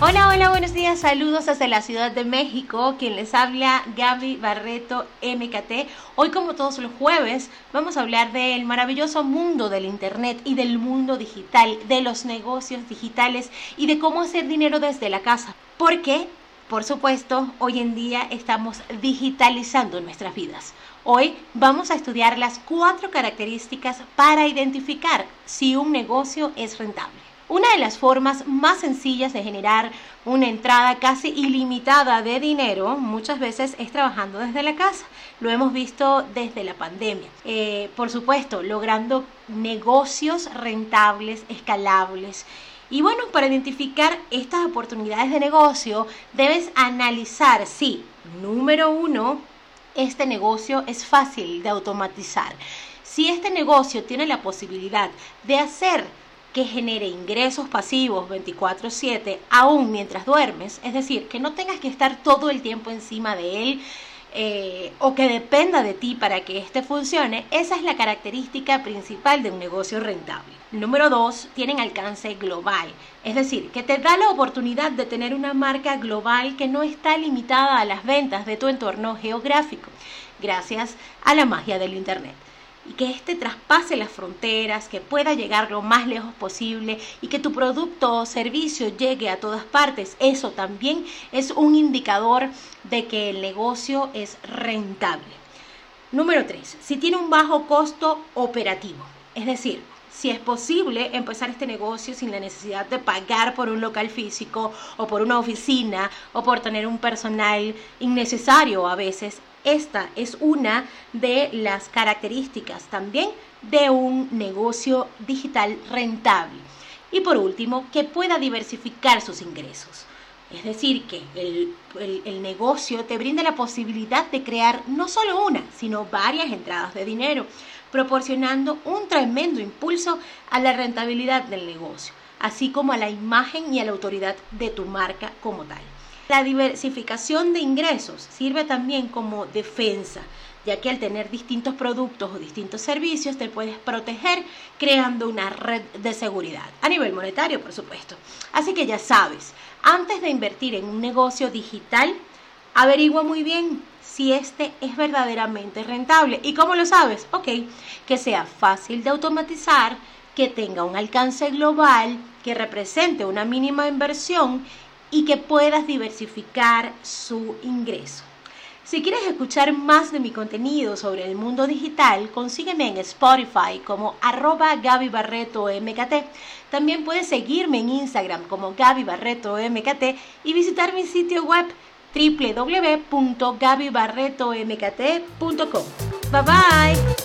Hola, hola, buenos días, saludos desde la Ciudad de México, quien les habla Gaby Barreto MKT. Hoy como todos los jueves vamos a hablar del maravilloso mundo del Internet y del mundo digital, de los negocios digitales y de cómo hacer dinero desde la casa. Porque, por supuesto, hoy en día estamos digitalizando nuestras vidas. Hoy vamos a estudiar las cuatro características para identificar si un negocio es rentable. Una de las formas más sencillas de generar una entrada casi ilimitada de dinero muchas veces es trabajando desde la casa. Lo hemos visto desde la pandemia. Eh, por supuesto, logrando negocios rentables, escalables. Y bueno, para identificar estas oportunidades de negocio, debes analizar si, número uno, este negocio es fácil de automatizar. Si este negocio tiene la posibilidad de hacer que genere ingresos pasivos 24/7 aún mientras duermes, es decir, que no tengas que estar todo el tiempo encima de él eh, o que dependa de ti para que éste funcione, esa es la característica principal de un negocio rentable. Número dos, tienen alcance global, es decir, que te da la oportunidad de tener una marca global que no está limitada a las ventas de tu entorno geográfico, gracias a la magia del Internet y que éste traspase las fronteras, que pueda llegar lo más lejos posible y que tu producto o servicio llegue a todas partes. Eso también es un indicador de que el negocio es rentable. Número 3. Si tiene un bajo costo operativo. Es decir, si es posible empezar este negocio sin la necesidad de pagar por un local físico o por una oficina o por tener un personal innecesario a veces esta es una de las características también de un negocio digital rentable. Y por último, que pueda diversificar sus ingresos. Es decir, que el, negocio te brinda la posibilidad de crear no solo una, sino varias entradas de dinero, proporcionando un tremendo impulso a la rentabilidad del negocio, así como a la imagen y a la autoridad de tu marca como tal. La diversificación de ingresos sirve también como defensa, ya que al tener distintos productos o distintos servicios te puedes proteger creando una red de seguridad, a nivel monetario por supuesto. Así que ya sabes, antes de invertir en un negocio digital, averigua muy bien si este es verdaderamente rentable. ¿Y cómo lo sabes? Ok, que sea fácil de automatizar, que tenga un alcance global, que represente una mínima inversión y que puedas diversificar su ingreso. Si quieres escuchar más de mi contenido sobre el mundo digital, consígueme en Spotify como arroba Gaby Barreto MKT. También puedes seguirme en Instagram como Gaby Barreto MKT y visitar mi sitio web www.gabybarretomkt.com. Bye bye.